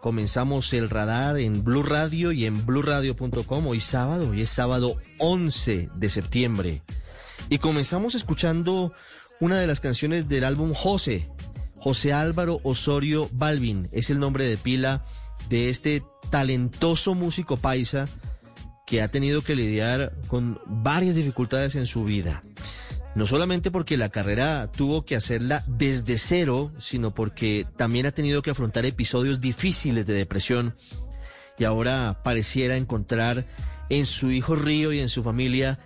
comenzamos el radar en Blue Radio y en bluradio.com hoy sábado, hoy es sábado 11 de septiembre. Y comenzamos escuchando una de las canciones del álbum José, José Álvaro Osorio Balvin, es el nombre de pila de este talentoso músico paisa que ha tenido que lidiar con varias dificultades en su vida. No solamente porque la carrera tuvo que hacerla desde cero, sino porque también ha tenido que afrontar episodios difíciles de depresión y ahora pareciera encontrar en su hijo Río y en su familia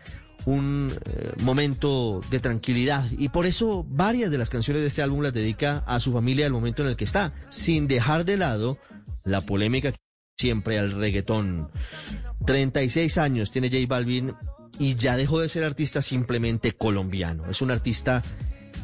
un eh, momento de tranquilidad y por eso varias de las canciones de este álbum las dedica a su familia al momento en el que está, sin dejar de lado la polémica siempre al reggaetón. 36 años tiene J Balvin y ya dejó de ser artista simplemente colombiano. Es un artista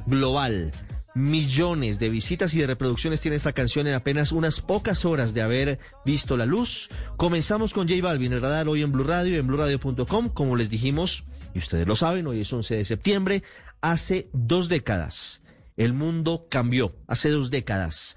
global. Millones de visitas y de reproducciones tiene esta canción en apenas unas pocas horas de haber visto la luz. Comenzamos con J Balvin, el radar hoy en Blue Radio, en bluradio.com. Como les dijimos, y ustedes lo saben, hoy es 11 de septiembre, hace dos décadas. El mundo cambió, hace dos décadas.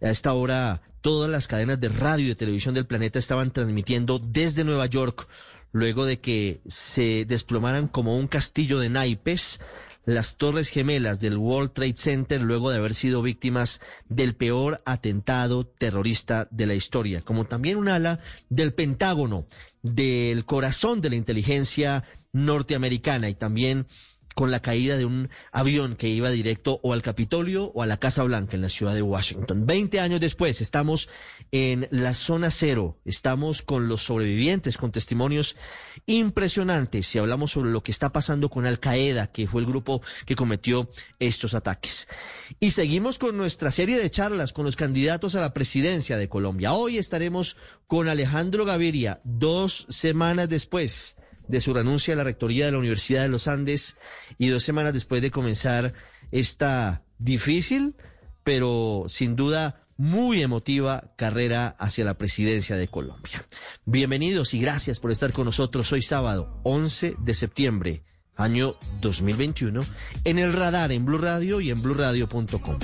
A esta hora, todas las cadenas de radio y de televisión del planeta estaban transmitiendo desde Nueva York luego de que se desplomaran como un castillo de naipes las torres gemelas del World Trade Center luego de haber sido víctimas del peor atentado terrorista de la historia, como también un ala del Pentágono, del corazón de la inteligencia norteamericana y también con la caída de un avión que iba directo o al Capitolio o a la Casa Blanca en la ciudad de Washington. Veinte años después estamos en la zona cero, estamos con los sobrevivientes, con testimonios impresionantes y hablamos sobre lo que está pasando con Al Qaeda, que fue el grupo que cometió estos ataques. Y seguimos con nuestra serie de charlas con los candidatos a la presidencia de Colombia. Hoy estaremos con Alejandro Gaviria, dos semanas después de su renuncia a la rectoría de la Universidad de los Andes y dos semanas después de comenzar esta difícil, pero sin duda muy emotiva carrera hacia la presidencia de Colombia. Bienvenidos y gracias por estar con nosotros hoy sábado 11 de septiembre, año 2021, en el radar en Blue Radio y en bluradio.com.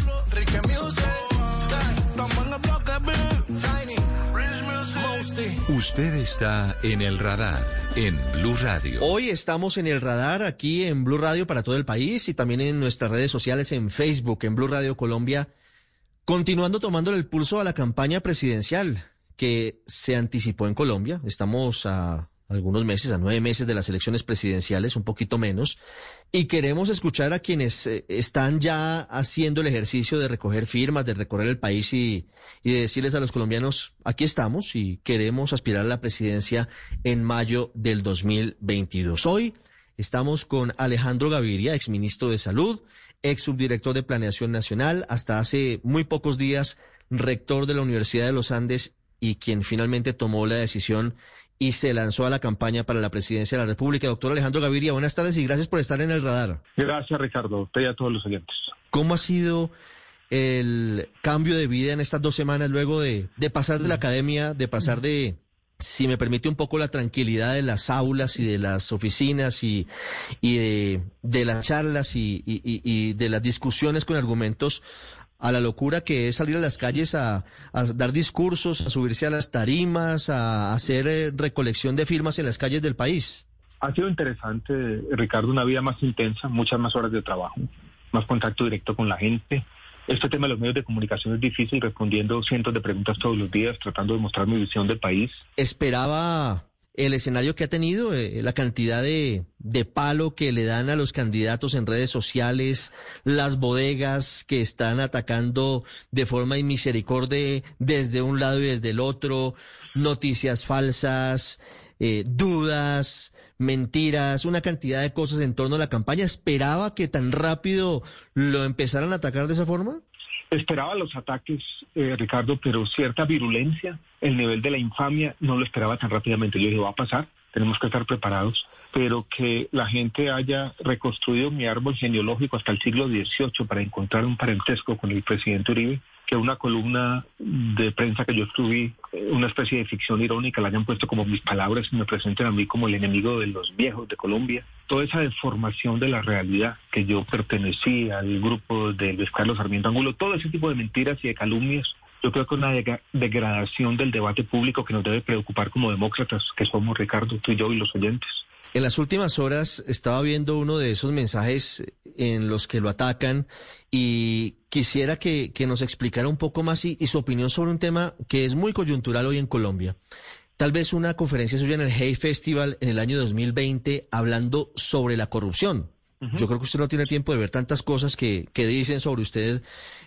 Usted está en el radar en Blue Radio. Hoy estamos en el radar aquí en Blue Radio para todo el país y también en nuestras redes sociales en Facebook, en Blue Radio Colombia, continuando tomando el pulso a la campaña presidencial que se anticipó en Colombia. Estamos a algunos meses, a nueve meses de las elecciones presidenciales, un poquito menos, y queremos escuchar a quienes eh, están ya haciendo el ejercicio de recoger firmas, de recorrer el país y, y de decirles a los colombianos, aquí estamos y queremos aspirar a la presidencia en mayo del 2022. Hoy estamos con Alejandro Gaviria, exministro de Salud, ex subdirector de Planeación Nacional, hasta hace muy pocos días rector de la Universidad de los Andes y quien finalmente tomó la decisión y se lanzó a la campaña para la presidencia de la República. Doctor Alejandro Gaviria, buenas tardes y gracias por estar en el radar. Gracias, Ricardo, usted y a todos los oyentes. ¿Cómo ha sido el cambio de vida en estas dos semanas luego de, de pasar de la academia, de pasar de, si me permite un poco la tranquilidad de las aulas y de las oficinas y, y de, de las charlas y, y, y de las discusiones con argumentos a la locura que es salir a las calles a, dar discursos, a subirse a las tarimas, a hacer eh, recolección de firmas en las calles del país. Ha sido interesante, Ricardo, una vida más intensa, muchas más horas de trabajo, más contacto directo con la gente. Este tema de los medios de comunicación es difícil, respondiendo cientos de preguntas todos los días, tratando de mostrar mi visión del país. Esperaba el escenario que ha tenido, eh, la cantidad de, de, palo que le dan a los candidatos en redes sociales, las bodegas que están atacando de forma inmisericordia desde un lado y desde el otro, noticias falsas, eh, dudas, mentiras, una cantidad de cosas en torno a la campaña. ¿Esperaba que tan rápido lo empezaran a atacar de esa forma? Esperaba los ataques, eh, Ricardo, pero cierta virulencia, el nivel de la infamia, no lo esperaba tan rápidamente. Yo dije, va a pasar, tenemos que estar preparados, pero que la gente haya reconstruido mi árbol genealógico hasta el siglo XVIII para encontrar un parentesco con el presidente Uribe, que una columna de prensa que yo escribí, eh, una especie de ficción irónica, la hayan puesto como mis palabras y me presenten a mí como el enemigo de los viejos de Colombia. Toda esa deformación de la realidad, que yo pertenecí al grupo de Luis Carlos Sarmiento Angulo, todo ese tipo de mentiras y de calumnias, Yo creo que una degradación del debate público que nos debe preocupar como demócratas, que somos Ricardo, tú y yo y los oyentes. En las últimas horas estaba viendo uno de esos mensajes en los que lo atacan y quisiera que, nos explicara un poco más y, su opinión sobre un tema que es muy coyuntural hoy en Colombia. Tal vez una conferencia suya en el Hey Festival en el año 2020 hablando sobre la corrupción. Yo creo que usted no tiene tiempo de ver tantas cosas que, que dicen sobre usted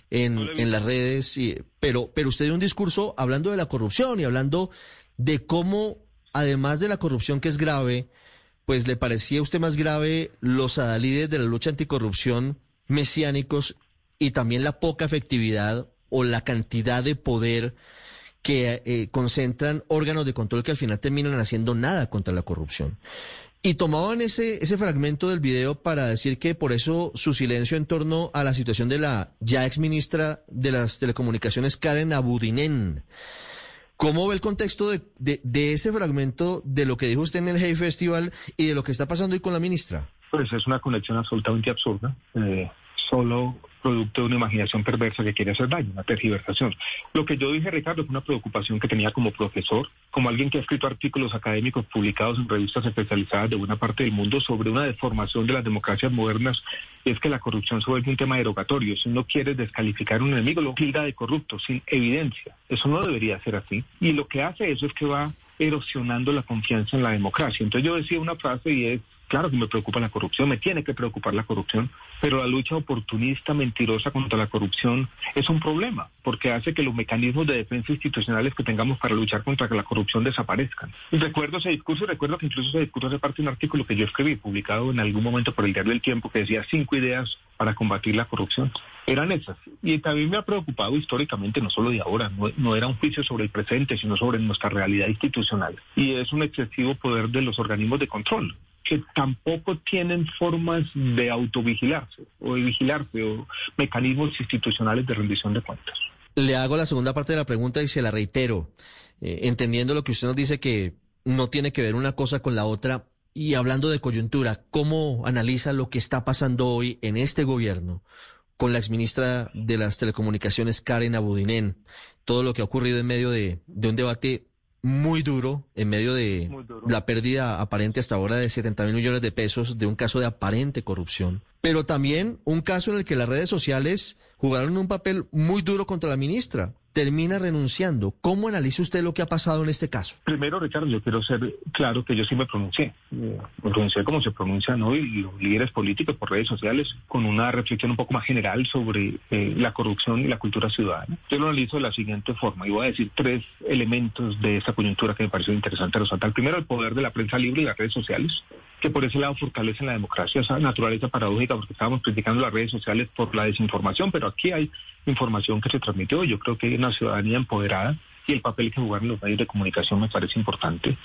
en, en las redes, y, pero, pero usted dio un discurso hablando de la corrupción y hablando de cómo, además de la corrupción que es grave, pues le parecía a usted más grave los adalides de la lucha anticorrupción mesiánicos y también la poca efectividad o la cantidad de poder que eh, concentran órganos de control que al final terminan haciendo nada contra la corrupción. Y tomaban ese, ese fragmento del video para decir que por eso su silencio en torno a la situación de la ya ex ministra de las telecomunicaciones, Karen Abudinen. ¿Cómo ve el contexto de, de, ese fragmento de lo que dijo usted en el Hey Festival y de lo que está pasando hoy con la ministra? Pues es una conexión absolutamente absurda. Eh, solo producto de una imaginación perversa que quiere hacer daño, una tergiversación. Lo que yo dije, Ricardo, fue una preocupación que tenía como profesor, como alguien que ha escrito artículos académicos publicados en revistas especializadas de buena parte del mundo sobre una deformación de las democracias modernas, es que la corrupción se vuelve un tema derogatorio. Si uno quiere descalificar a un enemigo, lo tilda de corrupto, sin evidencia. Eso no debería ser así. Y lo que hace eso es que va erosionando la confianza en la democracia. Entonces yo decía una frase y es Claro que me preocupa la corrupción, me tiene que preocupar la corrupción, pero la lucha oportunista, mentirosa contra la corrupción es un problema, porque hace que los mecanismos de defensa institucionales que tengamos para luchar contra la corrupción desaparezcan. Y recuerdo ese discurso, recuerdo que incluso ese discurso hace parte de un artículo que yo escribí, publicado en algún momento por el Diario del Tiempo, que decía cinco ideas para combatir la corrupción. Eran esas. Y también me ha preocupado históricamente, no solo de ahora, no era un juicio sobre el presente, sino sobre nuestra realidad institucional. Y es un excesivo poder de los organismos de control que tampoco tienen formas de autovigilarse o de vigilarse o mecanismos institucionales de rendición de cuentas. Le hago la segunda parte de la pregunta y se la reitero, eh, entendiendo lo que usted nos dice que no tiene que ver una cosa con la otra y hablando de coyuntura, ¿cómo analiza lo que está pasando hoy en este gobierno con la exministra de las Telecomunicaciones, Karen Abudinen? Todo lo que ha ocurrido en medio de, de un debate muy duro en medio de la pérdida aparente hasta ahora de 70 mil millones de pesos de un caso de aparente corrupción, pero también un caso en el que las redes sociales jugaron un papel muy duro contra la ministra termina renunciando. ¿Cómo analiza usted lo que ha pasado en este caso? Primero, Ricardo, yo quiero ser claro que yo sí me pronuncié. Me pronuncié como se pronuncian hoy los líderes políticos por redes sociales, con una reflexión un poco más general sobre eh, la corrupción y la cultura ciudadana. Yo lo analizo de la siguiente forma y voy a decir tres elementos de esta coyuntura que me pareció interesante resaltar. Primero, el poder de la prensa libre y las redes sociales que por ese lado fortalecen la democracia, esa naturaleza paradójica, porque estábamos criticando las redes sociales por la desinformación, pero aquí hay información que se transmitió. Yo creo que hay una ciudadanía empoderada y el papel que jugaron los medios de comunicación me parece importante.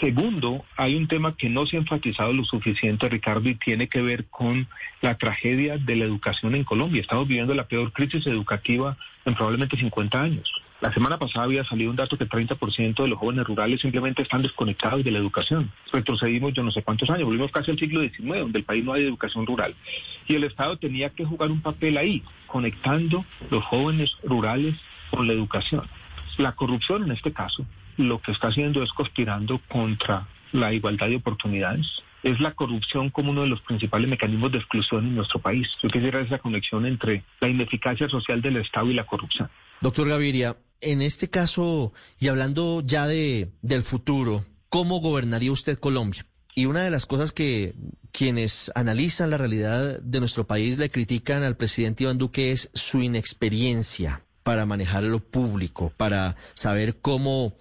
Segundo, hay un tema que no se ha enfatizado lo suficiente, Ricardo, y tiene que ver con la tragedia de la educación en Colombia. Estamos viviendo la peor crisis educativa en probablemente 50 años. La semana pasada había salido un dato que 30% de los jóvenes rurales simplemente están desconectados de la educación. Retrocedimos yo no sé cuántos años, volvimos casi al siglo XIX, donde el país no hay educación rural. Y el Estado tenía que jugar un papel ahí, conectando los jóvenes rurales con la educación. La corrupción en este caso lo que está haciendo es conspirando contra la igualdad de oportunidades. Es la corrupción como uno de los principales mecanismos de exclusión en nuestro país. Yo quisiera esa conexión entre la ineficacia social del Estado y la corrupción. Doctor Gaviria, en este caso, y hablando ya de, del futuro, ¿cómo gobernaría usted Colombia? Y una de las cosas que quienes analizan la realidad de nuestro país le critican al presidente Iván Duque es su inexperiencia para manejar lo público, para saber cómo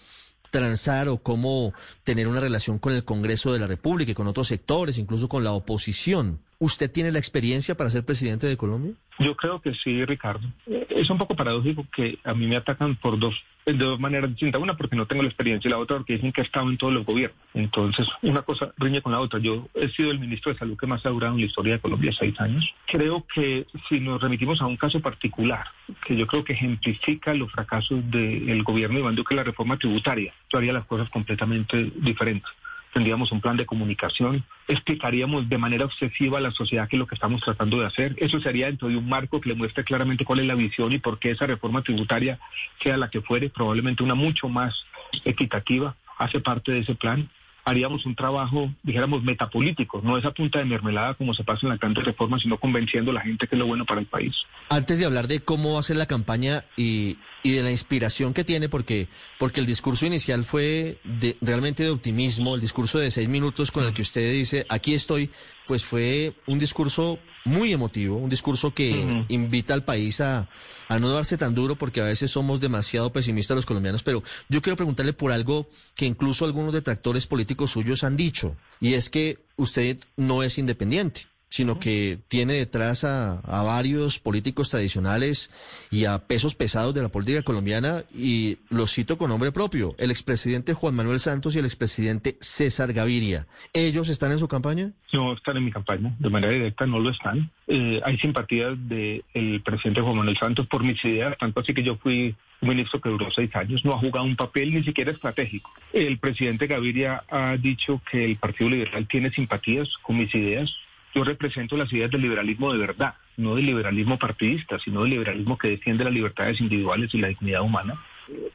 transar o cómo tener una relación con el Congreso de la República y con otros sectores, incluso con la oposición. ¿Usted tiene la experiencia para ser presidente de Colombia? Yo creo que sí, Ricardo. Es un poco paradójico que a mí me atacan por dos, de dos maneras distintas. Una porque no tengo la experiencia y la otra porque dicen que he estado en todos los gobiernos. Entonces, una cosa riñe con la otra. Yo he sido el ministro de Salud que más ha durado en la historia de Colombia, seis años. Creo que si nos remitimos a un caso particular, que yo creo que ejemplifica los fracasos del gobierno de Iván Duque, la reforma tributaria, yo haría las cosas completamente diferentes tendríamos un plan de comunicación, explicaríamos de manera obsesiva a la sociedad qué es lo que estamos tratando de hacer. Eso sería dentro de un marco que le muestre claramente cuál es la visión y por qué esa reforma tributaria, sea la que fuere, probablemente una mucho más equitativa, hace parte de ese plan haríamos un trabajo, dijéramos, metapolítico, no esa punta de mermelada como se pasa en la canta reforma, sino convenciendo a la gente que es lo bueno para el país. Antes de hablar de cómo va a ser la campaña y, y de la inspiración que tiene, porque, porque el discurso inicial fue de, realmente de optimismo, el discurso de seis minutos con el que usted dice, aquí estoy, pues fue un discurso muy emotivo, un discurso que invita al país a, a no darse tan duro porque a veces somos demasiado pesimistas los colombianos, pero yo quiero preguntarle por algo que incluso algunos detractores políticos suyos han dicho, y es que usted no es independiente sino que tiene detrás a, varios políticos tradicionales y a pesos pesados de la política colombiana, y lo cito con nombre propio, el expresidente Juan Manuel Santos y el expresidente César Gaviria. ¿Ellos están en su campaña? No están en mi campaña, de manera directa no lo están. Eh, hay simpatías del presidente Juan Manuel Santos por mis ideas, tanto así que yo fui un ministro que duró seis años, no ha jugado un papel ni siquiera estratégico. El presidente Gaviria ha dicho que el Partido Liberal tiene simpatías con mis ideas, yo represento las ideas del liberalismo de verdad, no del liberalismo partidista, sino del liberalismo que defiende las libertades individuales y la dignidad humana.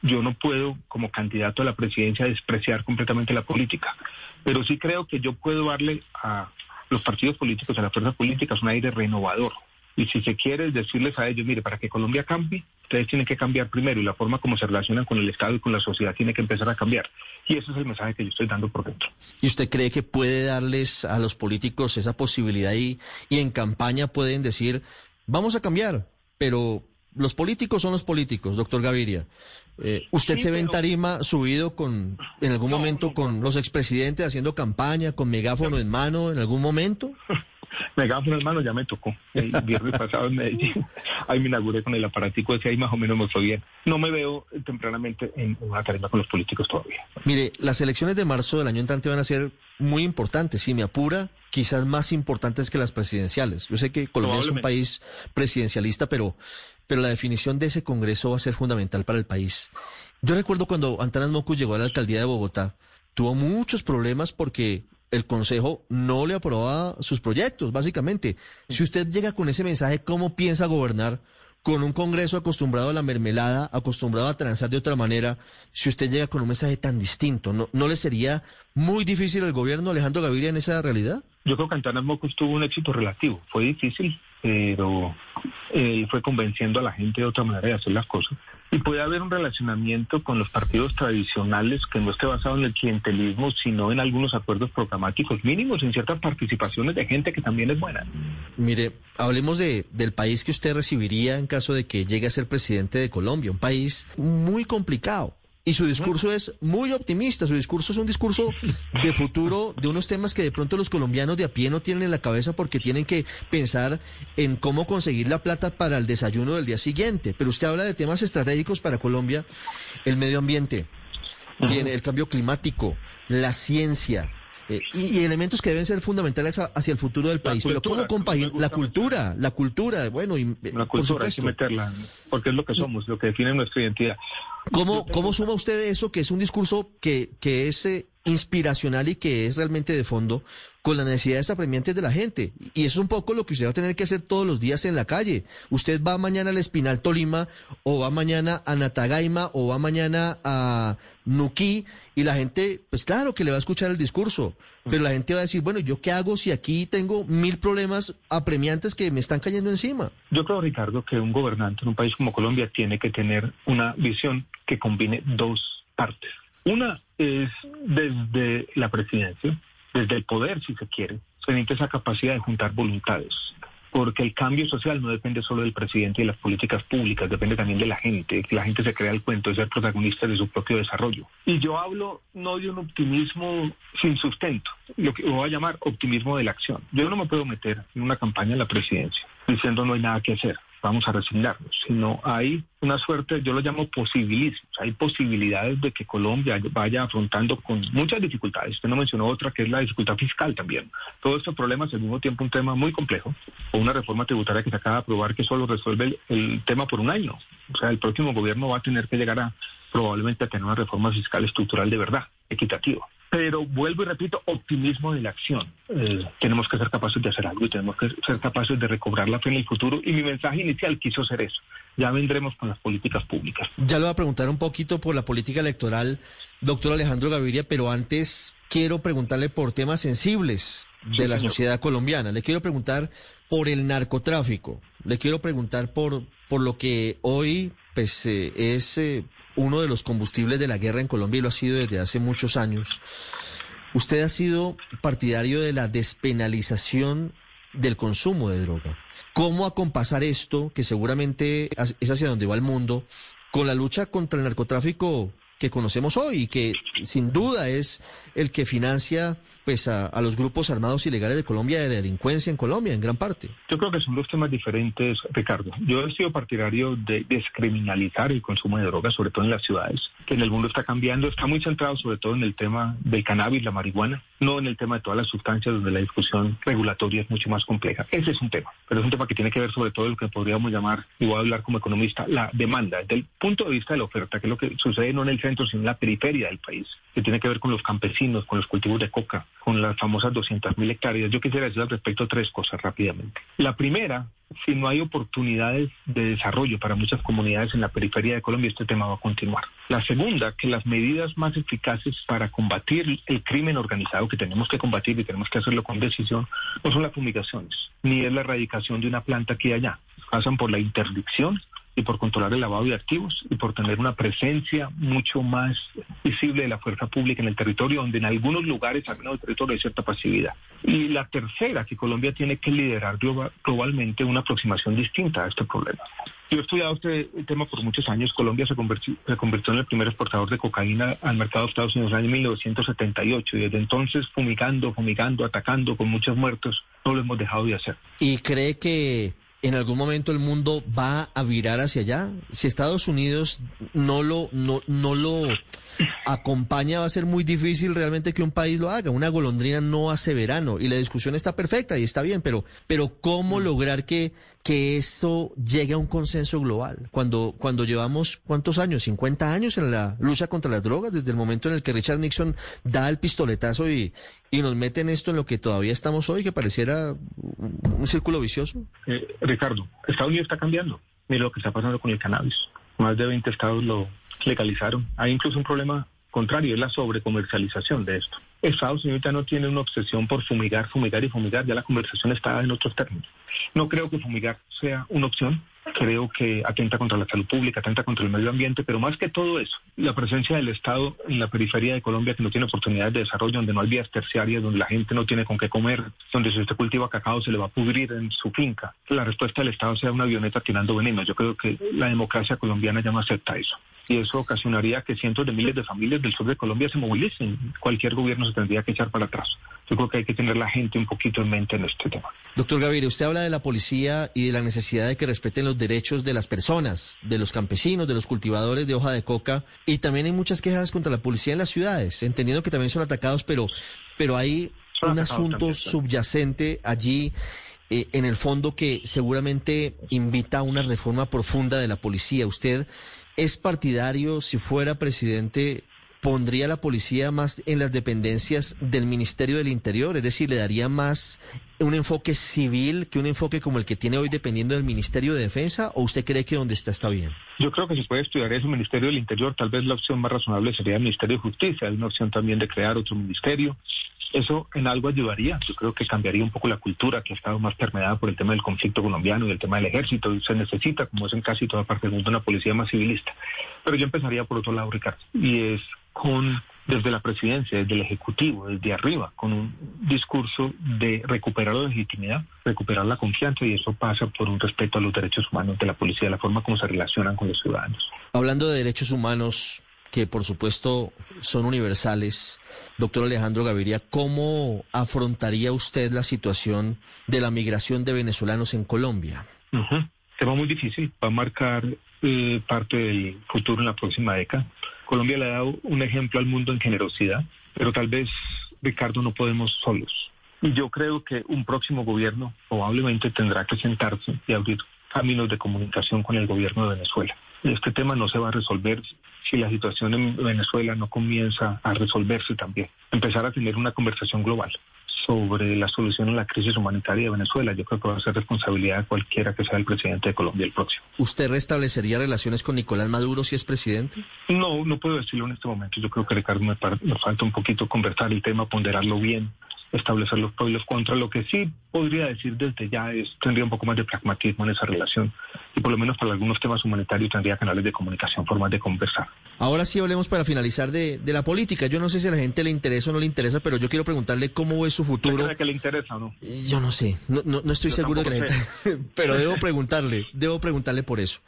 Yo no puedo, como candidato a la presidencia, despreciar completamente la política, pero sí creo que yo puedo darle a los partidos políticos, a las fuerzas políticas, un aire renovador, y si se quiere decirles a ellos, mire, para que Colombia cambie, ustedes tienen que cambiar primero y la forma como se relacionan con el Estado y con la sociedad tiene que empezar a cambiar. Y ese es el mensaje que yo estoy dando por dentro. ¿Y usted cree que puede darles a los políticos esa posibilidad y, y en campaña pueden decir, vamos a cambiar, pero los políticos son los políticos, doctor Gaviria. Eh, ¿Usted se ve en tarima subido con, en algún momento con los expresidentes haciendo campaña, con megáfono en mano, en algún momento? megáfono en mano ya me tocó. El viernes pasado en Medellín, ahí me inauguré con el aparatico ese, ahí más o menos me fue bien. No me veo tempranamente en una tarima con los políticos todavía. Mire, las elecciones de marzo del año entrante van a ser muy importantes. Si me apura, quizás más importantes que las presidenciales. Yo sé que Colombia es un país presidencialista, pero, pero la definición de ese Congreso va a ser fundamental para el país. Yo recuerdo cuando Antanas Mocus llegó a la alcaldía de Bogotá, tuvo muchos problemas porque el Consejo no le aprobaba sus proyectos, básicamente. Si usted llega con ese mensaje, ¿cómo piensa gobernar con un Congreso acostumbrado a la mermelada, acostumbrado a transar de otra manera? Si usted llega con un mensaje tan distinto, ¿no, no le sería muy difícil al gobierno Alejandro Gaviria en esa realidad? Yo creo que Antanas Mocos tuvo un éxito relativo. Fue difícil, pero eh, fue convenciendo a la gente de otra manera de hacer las cosas. Y puede haber un relacionamiento con los partidos tradicionales que no esté basado en el clientelismo, sino en algunos acuerdos programáticos mínimos, en ciertas participaciones de gente que también es buena. Mire, hablemos de, del país que usted recibiría en caso de que llegue a ser presidente de Colombia, un país muy complicado y su discurso es muy optimista, su discurso es un discurso de futuro, de unos temas que de pronto los colombianos de a pie no tienen en la cabeza porque tienen que pensar en cómo conseguir la plata para el desayuno del día siguiente. Pero usted habla de temas estratégicos para Colombia, el medio ambiente, tiene el cambio climático, la ciencia, eh, y, elementos que deben ser fundamentales hacia el futuro del país. Pero ¿cómo compaginar la cultura? La cultura, bueno, y, eh, la cultura hay que meterla, porque es lo que somos, lo que define nuestra identidad. ¿Cómo, cómo suma usted eso, que es un discurso que, que es eh, inspiracional y que es realmente de fondo, con las necesidades apremiantes de la gente? Y eso es un poco lo que usted va a tener que hacer todos los días en la calle. Usted va mañana al Espinal Tolima, o va mañana a Natagaima, o va mañana a Nuquí, y la gente, pues claro que le va a escuchar el discurso, pero la gente va a decir, bueno, ¿yo qué hago si aquí tengo mil problemas apremiantes que me están cayendo encima? Yo creo, Ricardo, que un gobernante en un país como Colombia tiene que tener una visión que combine dos partes. Una es desde la presidencia, desde el poder, si se quiere, se necesita esa capacidad de juntar voluntades porque el cambio social no depende solo del presidente y de las políticas públicas, depende también de la gente, que la gente se crea el cuento de ser protagonista de su propio desarrollo. Y yo hablo no de un optimismo sin sustento, lo que voy a llamar optimismo de la acción. Yo no me puedo meter en una campaña en la presidencia diciendo no hay nada que hacer vamos a resignarnos, sino hay una suerte, yo lo llamo posibilismo, hay posibilidades de que Colombia vaya afrontando con muchas dificultades. Usted no mencionó otra que es la dificultad fiscal también. Todos estos problemas al mismo tiempo un tema muy complejo, o una reforma tributaria que se acaba de aprobar que solo resuelve el, tema por un año. O sea, el próximo gobierno va a tener que llegar a probablemente a tener una reforma fiscal estructural de verdad, equitativa. Pero vuelvo y repito, optimismo de la acción. Eh, tenemos que ser capaces de hacer algo y tenemos que ser capaces de recobrar la fe en el futuro. Y mi mensaje inicial quiso ser eso. Ya vendremos con las políticas públicas. Ya lo voy a preguntar un poquito por la política electoral, doctor Alejandro Gaviria, pero antes quiero preguntarle por temas sensibles de la sociedad colombiana. Le quiero preguntar por el narcotráfico. Le quiero preguntar por, por lo que hoy pues, eh, es eh, uno de los combustibles de la guerra en Colombia y lo ha sido desde hace muchos años. Usted ha sido partidario de la despenalización del consumo de droga. ¿Cómo acompasar esto, que seguramente es hacia donde va el mundo, con la lucha contra el narcotráfico que conocemos hoy y que sin duda es el que financia pues a, a, los grupos armados ilegales de Colombia, de delincuencia en Colombia, en gran parte. Yo creo que son dos temas diferentes, Ricardo. Yo he sido partidario de descriminalizar el consumo de drogas, sobre todo en las ciudades, que en el mundo está cambiando, está muy centrado sobre todo en el tema del cannabis, la marihuana, no en el tema de todas las sustancias donde la discusión regulatoria es mucho más compleja. Ese es un tema, pero es un tema que tiene que ver sobre todo lo que podríamos llamar, y voy a hablar como economista, la demanda, desde el punto de vista de la oferta, que es lo que sucede no en el centro, sino en la periferia del país, que tiene que ver con los campesinos, con los cultivos de coca, con las famosas 200.000 hectáreas. Yo quisiera decir al respecto tres cosas rápidamente. La primera, si no hay oportunidades de desarrollo para muchas comunidades en la periferia de Colombia, este tema va a continuar. La segunda, que las medidas más eficaces para combatir el crimen organizado que tenemos que combatir y tenemos que hacerlo con decisión, no son las fumigaciones, ni es la erradicación de una planta aquí y allá. Pasan por la interdicción y por controlar el lavado de activos y por tener una presencia mucho más visible de la fuerza pública en el territorio, donde en algunos lugares, al menos el territorio, hay cierta pasividad. Y la tercera, que Colombia tiene que liderar globalmente una aproximación distinta a este problema. Yo he estudiado este tema por muchos años. Colombia se convirtió, se convirtió en el primer exportador de cocaína al mercado de Estados Unidos en el año 1978 y desde entonces fumigando, fumigando, atacando con muchos muertos, no lo hemos dejado de hacer. ¿Y cree que en algún momento el mundo va a virar hacia allá. Si Estados Unidos no lo, no, no lo acompaña, va a ser muy difícil realmente que un país lo haga. Una golondrina no hace verano y la discusión está perfecta y está bien, pero, pero ¿cómo mm. lograr que, que eso llegue a un consenso global? Cuando, cuando llevamos, ¿cuántos años? 50 años en la lucha contra las drogas, desde el momento en el que Richard Nixon da el pistoletazo y, y nos meten esto en lo que todavía estamos hoy, que pareciera un círculo vicioso. Eh, Ricardo, Estados Unidos está cambiando. Mira lo que está pasando con el cannabis. Más de 20 estados lo legalizaron. Hay incluso un problema contrario, es la sobrecomercialización de esto. Estados Unidos ya no tiene una obsesión por fumigar, fumigar y fumigar, ya la conversación está en otros términos. No creo que fumigar sea una opción, creo que atenta contra la salud pública, atenta contra el medio ambiente, pero más que todo eso, la presencia del Estado en la periferia de Colombia que no tiene oportunidades de desarrollo, donde no hay vías terciarias, donde la gente no tiene con qué comer, donde si usted cultiva cacao se le va a pudrir en su finca. La respuesta del Estado sea una avioneta tirando veneno. Yo creo que la democracia colombiana ya no acepta eso y eso ocasionaría que cientos de miles de familias del sur de Colombia se movilicen. Cualquier gobierno se tendría que echar para atrás. Yo creo que hay que tener la gente un poquito en mente en este tema. Doctor Gaviria, usted habla de la policía y de la necesidad de que respeten los derechos de las personas, de los campesinos, de los cultivadores de hoja de coca, y también hay muchas quejas contra la policía en las ciudades, entendiendo que también son atacados, pero, pero hay un asunto subyacente allí eh, en el fondo que seguramente invita a una reforma profunda de la policía. Usted es partidario, si fuera presidente, pondría la policía más en las dependencias del Ministerio del Interior, es decir, le daría más un enfoque civil que un enfoque como el que tiene hoy dependiendo del Ministerio de Defensa, o usted cree que donde está está bien? Yo creo que se puede estudiar eso, Ministerio del Interior, tal vez la opción más razonable sería el Ministerio de Justicia, hay una opción también de crear otro ministerio. Eso en algo ayudaría, yo creo que cambiaría un poco la cultura que ha estado más permeada por el tema del conflicto colombiano y el tema del ejército, se necesita, como es en casi toda parte del mundo, una policía más civilista. Pero yo empezaría por otro lado, Ricardo, y es con desde la presidencia, desde el Ejecutivo, desde arriba, con un discurso de recuperar la legitimidad, recuperar la confianza y eso pasa por un respeto a los derechos humanos de la policía, la forma como se relacionan con los ciudadanos. Hablando de derechos humanos, que por supuesto son universales. Doctor Alejandro Gaviria, ¿cómo afrontaría usted la situación de la migración de venezolanos en Colombia? Tema muy difícil, va a marcar eh, parte del futuro en la próxima década. Colombia le ha dado un ejemplo al mundo en generosidad, pero tal vez, Ricardo, no podemos solos. Y yo creo que un próximo gobierno probablemente tendrá que sentarse y abrir caminos de comunicación con el gobierno de Venezuela Este tema no se va a resolver si la situación en Venezuela no comienza a resolverse también. Empezar a tener una conversación global sobre la solución a la crisis humanitaria de Venezuela. Yo creo que va a ser responsabilidad de cualquiera que sea el presidente de Colombia el próximo. ¿Usted restablecería relaciones con Nicolás Maduro si es presidente? No, no puedo decirlo en este momento. Yo creo que Ricardo me, me falta un poquito conversar el tema, ponderarlo bien establecer los pros y los contras. Lo que sí podría decir desde ya es, tendría un poco más de pragmatismo en esa relación y por lo menos para algunos temas humanitarios tendría canales de comunicación, formas de conversar. Ahora sí hablemos para finalizar de, de la política. Yo no sé si a la gente le interesa o no le interesa, pero yo quiero preguntarle cómo es su futuro. ¿Cree que le interesa o no? Yo no sé, no, no, no estoy seguro de que la gente... pero debo preguntarle, debo preguntarle por eso.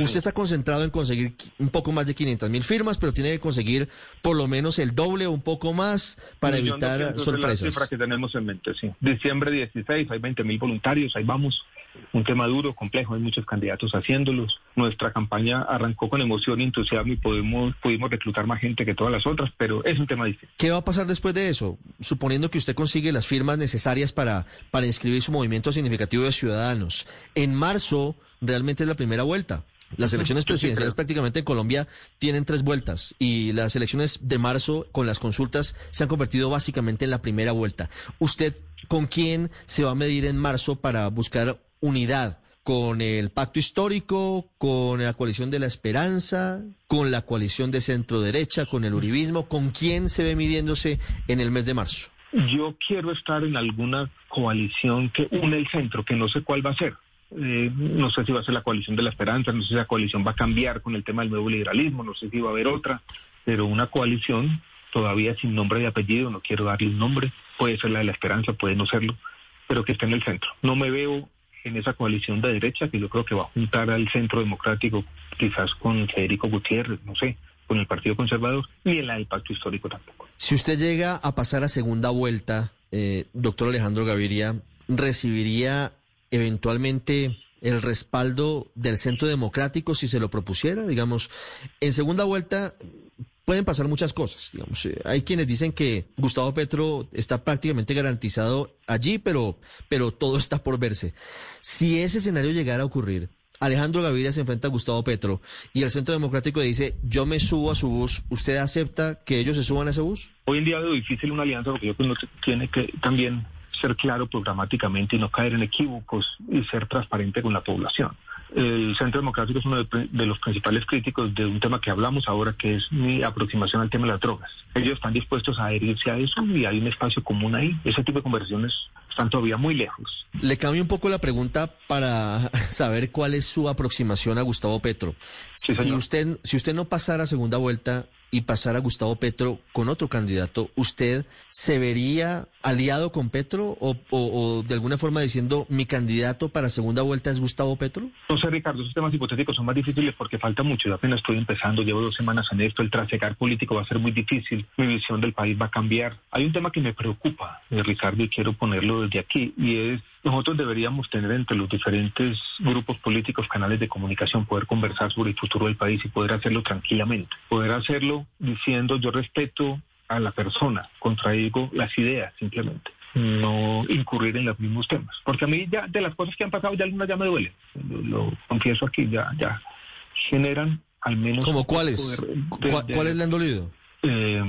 Usted está concentrado en conseguir un poco más de 500 mil firmas, pero tiene que conseguir por lo menos el doble o un poco más para evitar sorpresas. Es la cifra que tenemos en mente, sí. Diciembre 16, hay 20 mil voluntarios, ahí vamos. Un tema duro, complejo, hay muchos candidatos haciéndolos. Nuestra campaña arrancó con emoción y entusiasmo y pudimos, pudimos reclutar más gente que todas las otras, pero es un tema difícil. ¿Qué va a pasar después de eso? Suponiendo que usted consigue las firmas necesarias para, para inscribir su movimiento significativo de ciudadanos. En marzo realmente es la primera vuelta. Las elecciones presidenciales prácticamente en Colombia tienen tres vueltas y las elecciones de marzo con las consultas se han convertido básicamente en la primera vuelta. ¿Usted con quién se va a medir en marzo para buscar unidad? ¿Con el pacto histórico? ¿Con la coalición de la esperanza? ¿Con la coalición de centro derecha? ¿Con el uribismo? ¿Con quién se ve midiéndose en el mes de marzo? Yo quiero estar en alguna coalición que une el centro, que no sé cuál va a ser eh, no sé si va a ser la coalición de la esperanza, no sé si la coalición va a cambiar con el tema del nuevo liberalismo, no sé si va a haber otra, pero una coalición todavía sin nombre y apellido, no quiero darle un nombre, puede ser la de la esperanza, puede no serlo, pero que esté en el centro. No me veo en esa coalición de derecha que yo creo que va a juntar al centro democrático, quizás con Federico Gutiérrez, no sé, con el Partido Conservador, ni en la del Pacto Histórico tampoco. Si usted llega a pasar a segunda vuelta, eh, doctor Alejandro Gaviria, ¿recibiría eventualmente el respaldo del centro democrático si se lo propusiera, digamos, en segunda vuelta pueden pasar muchas cosas, digamos, eh, hay quienes dicen que Gustavo Petro está prácticamente garantizado allí, pero pero todo está por verse. Si ese escenario llegara a ocurrir, Alejandro Gaviria se enfrenta a Gustavo Petro y el Centro Democrático dice, yo me subo a su bus, ¿usted acepta que ellos se suban a ese bus? Hoy en día veo difícil una alianza porque yo creo que tiene que también ser claro programáticamente y no caer en equívocos y ser transparente con la población. El Centro Democrático es uno de, los principales críticos de un tema que hablamos ahora, que es mi aproximación al tema de las drogas. Ellos están dispuestos a adherirse a eso y hay un espacio común ahí. Ese tipo de conversaciones están todavía muy lejos. Le cambio un poco la pregunta para saber cuál es su aproximación a Gustavo Petro. si usted si usted no pasara a segunda vuelta, y pasar a Gustavo Petro con otro candidato, ¿usted se vería aliado con Petro o, de alguna forma diciendo mi candidato para segunda vuelta es Gustavo Petro? No sé, Ricardo, esos temas hipotéticos son más difíciles porque falta mucho. Yo apenas estoy empezando, llevo dos semanas en esto, el trasegar político va a ser muy difícil, mi visión del país va a cambiar. Hay un tema que me preocupa, eh, Ricardo, y quiero ponerlo desde aquí, y es nosotros deberíamos tener entre los diferentes grupos políticos canales de comunicación, poder conversar sobre el futuro del país y poder hacerlo tranquilamente. Poder hacerlo diciendo yo respeto a la persona, contraigo las ideas simplemente no incurrir en los mismos temas. Porque a mí ya de las cosas que han pasado ya algunas ya me duelen. Lo, confieso aquí, ya, ya generan al menos... ¿Como cuáles? ¿Cuáles le han dolido? Eh,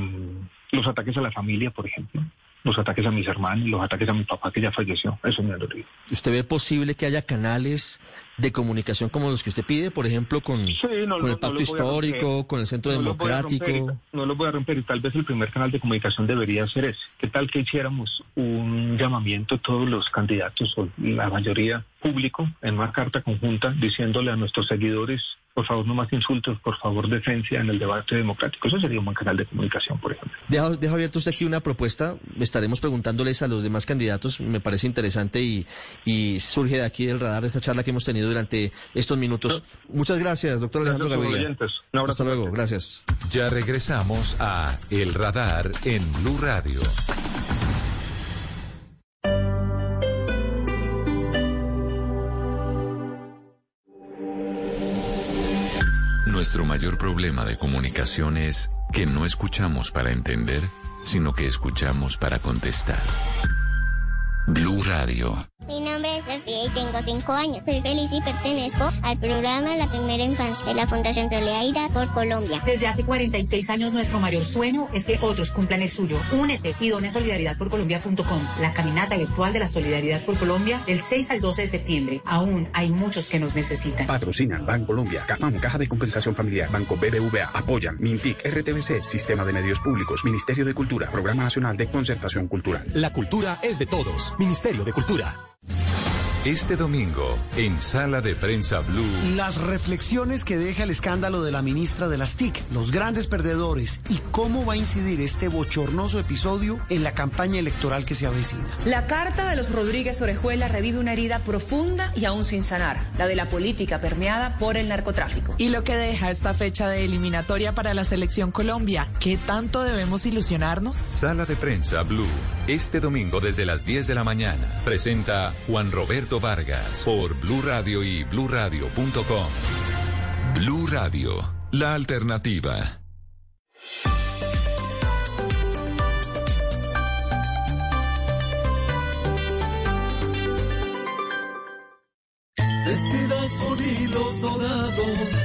los ataques a la familia, por ejemplo los ataques a mis hermanos, los ataques a mi papá que ya falleció. Eso me ha dolido. ¿Usted ve posible que haya canales de comunicación como los que usted pide, por ejemplo, con, el pacto histórico, con el centro democrático? no lo voy a romper y tal vez el primer canal de comunicación debería ser ese. ¿Qué tal que hiciéramos un llamamiento a todos los candidatos o la mayoría público en una carta conjunta diciéndole a nuestros seguidores, por favor, no más insultos, por favor, defensa en el debate democrático. Eso sería un buen canal de comunicación, por ejemplo. Deja, deja abierto usted aquí una propuesta. Estaremos preguntándoles a los demás candidatos. Me parece interesante y, y surge de aquí del radar de esa charla que hemos tenido durante estos minutos. Muchas gracias, doctor Alejandro Gaviria. Hasta luego, gracias. Ya regresamos a El Radar en Blue Radio. Nuestro mayor problema de comunicación es que no escuchamos para entender, sino que escuchamos para contestar. Blue Radio. Mi nombre es tengo cinco años. Soy feliz y pertenezco al programa La Primera Infancia de la Fundación Realidad por Colombia. Desde hace 46 años nuestro mayor sueño es que otros cumplan el suyo. Únete y dona solidaridadporcolombia.com, la caminata virtual de la solidaridad por Colombia del 6 al 12 de septiembre. Aún hay muchos que nos necesitan. Patrocinan Banco Colombia, CAFAM, Caja de Compensación Familiar, Banco BBVA, apoyan Mintic, RTBC, Sistema de Medios Públicos, Ministerio de Cultura, Programa Nacional de Concertación Cultural. La cultura es de todos. Ministerio de Cultura. Este domingo, en Sala de Prensa Blue. Las reflexiones que deja el escándalo de la ministra de las TIC, los grandes perdedores y cómo va a incidir este bochornoso episodio en la campaña electoral que se avecina. La carta de los Rodríguez Orejuela revive una herida profunda y aún sin sanar, la de la política permeada por el narcotráfico. Y lo que deja esta fecha de eliminatoria para la selección Colombia, ¿qué tanto debemos ilusionarnos? Sala de Prensa Blue, este domingo desde las 10 de la mañana, presenta Juan Roberto Vargas por Blue Radio y bluradio.com. Blue Radio, la alternativa. Vestida con hilos dorados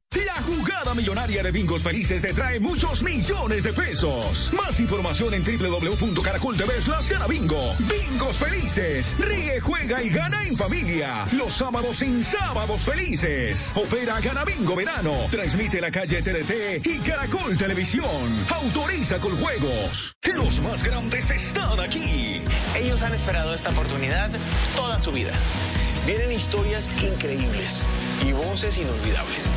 Jugada millonaria de Bingos Felices te trae muchos millones de pesos. Más información en www.caracol.tv slash bingo. Bingos Felices. Ríe, juega y gana en familia. Los sábados sin sábados felices. Opera Gana Bingo Verano. Transmite la calle TDT y Caracol Televisión. Autoriza con juegos. Los más grandes están aquí. Ellos han esperado esta oportunidad toda su vida. Vienen historias increíbles y voces inolvidables.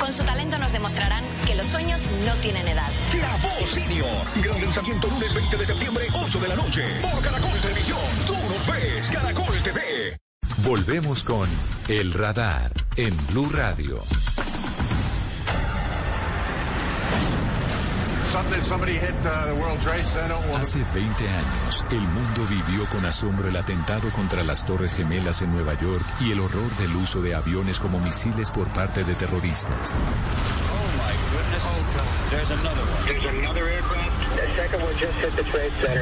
Con su talento nos demostrarán que los sueños no tienen edad. La Voz Senior. Gran lanzamiento lunes 20 de septiembre, 8 de la noche. Por Caracol Televisión. Tú nos ves. Caracol TV. Volvemos con El Radar en Blue Radio. Hace 20 años, el mundo vivió con asombro el atentado contra las Torres Gemelas en Nueva York y el horror del uso de aviones como misiles por parte de terroristas.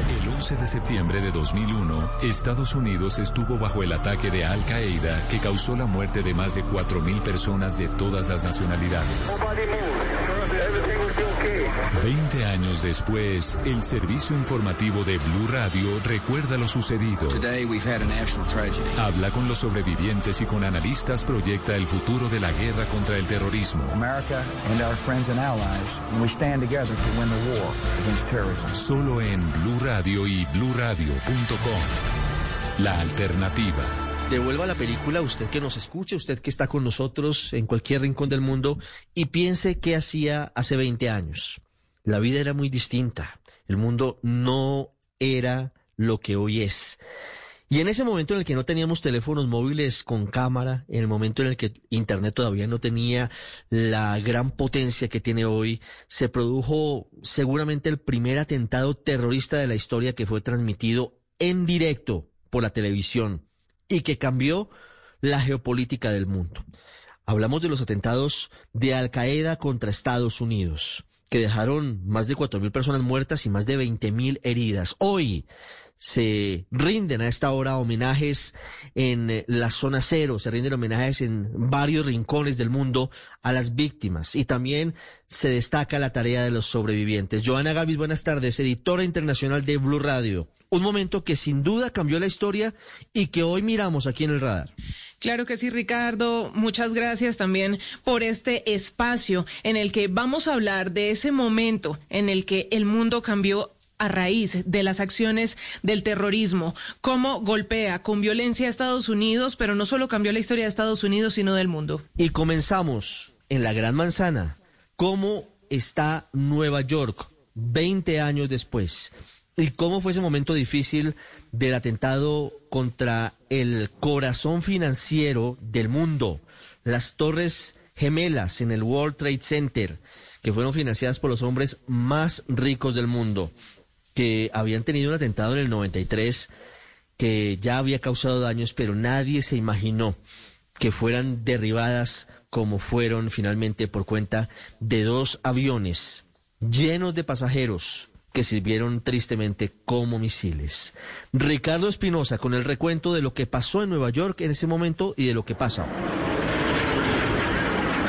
El 11 de septiembre de 2001, Estados Unidos estuvo bajo el ataque de Al Qaeda que causó la muerte de más de 4.000 personas de todas las nacionalidades. Veinte años después, el servicio informativo de Blue Radio recuerda lo sucedido. Habla con los sobrevivientes y con analistas proyecta el futuro de la guerra contra el terrorismo. Solo en Blue Radio y bluradio.com. La alternativa. Devuelva la película usted que nos escuche, usted que está con nosotros en cualquier rincón del mundo y piense qué hacía hace 20 años. La vida era muy distinta. El mundo no era lo que hoy es. Y en ese momento en el que no teníamos teléfonos móviles con cámara, en el momento en el que Internet todavía no tenía la gran potencia que tiene hoy, se produjo seguramente el primer atentado terrorista de la historia que fue transmitido en directo por la televisión y que cambió la geopolítica del mundo. Hablamos de los atentados de Al Qaeda contra Estados Unidos que dejaron más de 4.000 personas muertas y más de 20.000 heridas. Hoy se rinden a esta hora homenajes en eh, la zona cero, se rinden homenajes en varios rincones del mundo a las víctimas y también se destaca la tarea de los sobrevivientes. Joana Gavis, buenas tardes, editora internacional de Blue Radio. Un momento que sin duda cambió la historia y que hoy miramos aquí en el radar. Claro que sí, Ricardo. Muchas gracias también por este espacio en el que vamos a hablar de ese momento en el que el mundo cambió a raíz de las acciones del terrorismo, cómo golpea con violencia a Estados Unidos, pero no solo cambió la historia de Estados Unidos, sino del mundo. Y comenzamos en la Gran Manzana. ¿Cómo está Nueva York 20 años después? ¿Y cómo fue ese momento difícil del atentado contra el corazón financiero del mundo, las Torres gemelas en el World Trade Center, que fueron financiadas por los hombres más ricos del mundo, que habían tenido un atentado en el 93 que ya había causado daños, pero nadie se imaginó que fueran derribadas como fueron finalmente por cuenta de dos aviones llenos de pasajeros que sirvieron tristemente como misiles. Ricardo Espinosa con el recuento de lo que pasó en Nueva York en ese momento y de lo que pasa.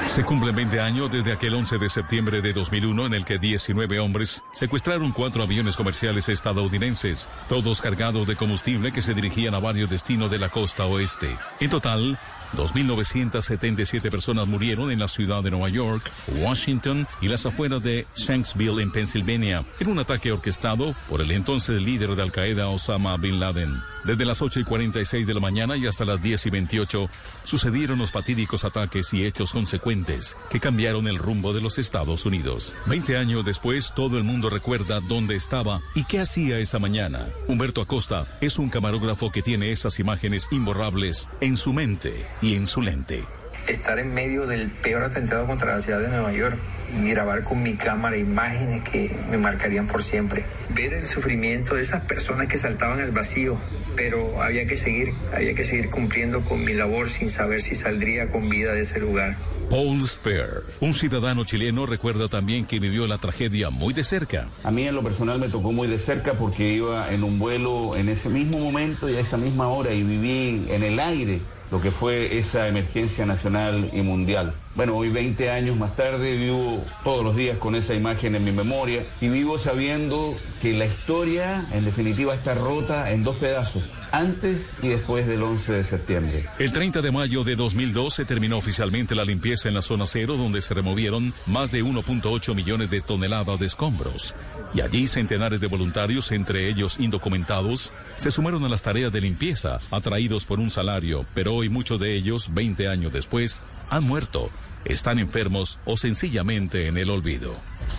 Se cumplen 20 años desde aquel 11 de septiembre de 2001 en el que 19 hombres secuestraron cuatro aviones comerciales estadounidenses, todos cargados de combustible que se dirigían a varios destinos de la costa oeste. En total, 2.977 personas murieron en la ciudad de Nueva York, Washington y las afueras de Shanksville en Pensilvania, en un ataque orquestado por el entonces líder de Al Qaeda Osama Bin Laden. Desde las 8 y 46 de la mañana y hasta las 10 y 28 sucedieron los fatídicos ataques y hechos consecuentes que cambiaron el rumbo de los Estados Unidos. Veinte años después, todo el mundo recuerda dónde estaba y qué hacía esa mañana. Humberto Acosta es un camarógrafo que tiene esas imágenes imborrables en su mente y en su lente estar en medio del peor atentado contra la ciudad de Nueva York y grabar con mi cámara imágenes que me marcarían por siempre. Ver el sufrimiento de esas personas que saltaban al vacío, pero había que seguir, había que seguir cumpliendo con mi labor sin saber si saldría con vida de ese lugar. Paul Spare, un ciudadano chileno, recuerda también que vivió la tragedia muy de cerca. A mí en lo personal me tocó muy de cerca porque iba en un vuelo en ese mismo momento y a esa misma hora y viví en el aire lo que fue esa emergencia nacional y mundial. Bueno, hoy 20 años más tarde vivo todos los días con esa imagen en mi memoria y vivo sabiendo que la historia en definitiva está rota en dos pedazos antes y después del 11 de septiembre. El 30 de mayo de 2002 se terminó oficialmente la limpieza en la zona cero, donde se removieron más de 1.8 millones de toneladas de escombros. Y allí centenares de voluntarios, entre ellos indocumentados, se sumaron a las tareas de limpieza, atraídos por un salario, pero hoy muchos de ellos, 20 años después, han muerto, están enfermos o sencillamente en el olvido.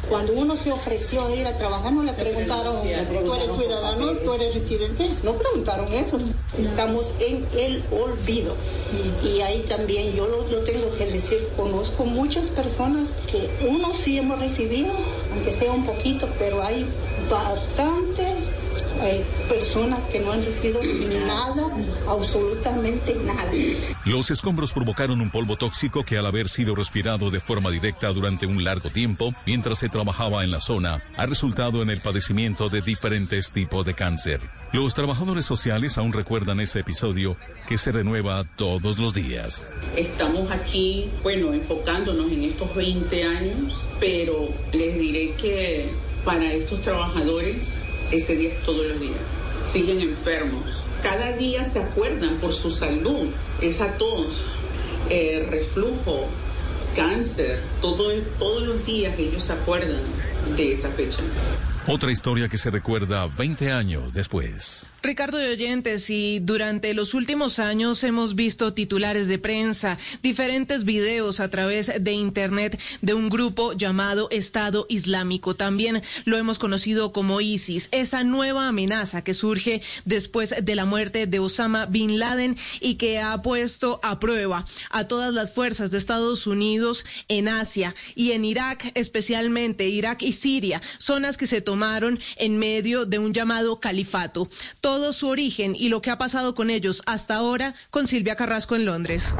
Cuando uno se ofreció a ir a trabajar, no le preguntaron, ¿tú eres ciudadano? ¿Tú eres residente? No preguntaron eso. Estamos en el olvido. Y, ahí también yo lo, tengo que decir, conozco muchas personas que uno sí hemos recibido, aunque sea un poquito, pero hay bastante hay personas que no han recibido nada, absolutamente nada. Los escombros provocaron un polvo tóxico que al haber sido respirado de forma directa durante un largo tiempo, mientras se trabajaba en la zona, ha resultado en el padecimiento de diferentes tipos de cáncer. Los trabajadores sociales aún recuerdan ese episodio que se renueva todos los días. Estamos aquí, bueno, enfocándonos en estos 20 años, pero les diré que para estos trabajadores ese día es todos los días. Siguen enfermos. Cada día se acuerdan por su salud, esa tos, eh, reflujo, cáncer, todo, todos los días ellos se acuerdan de esa fecha. Otra historia que se recuerda 20 años después. Ricardo de Oyentes, y durante los últimos años hemos visto titulares de prensa, diferentes videos a través de Internet de un grupo llamado Estado Islámico. También lo hemos conocido como ISIS, esa nueva amenaza que surge después de la muerte de Osama Bin Laden y que ha puesto a prueba a todas las fuerzas de Estados Unidos en Asia y en Irak, especialmente Irak y Siria, zonas que se tomaron en medio de un llamado califato su origen y lo que ha pasado con ellos hasta ahora con Silvia Carrasco en Londres.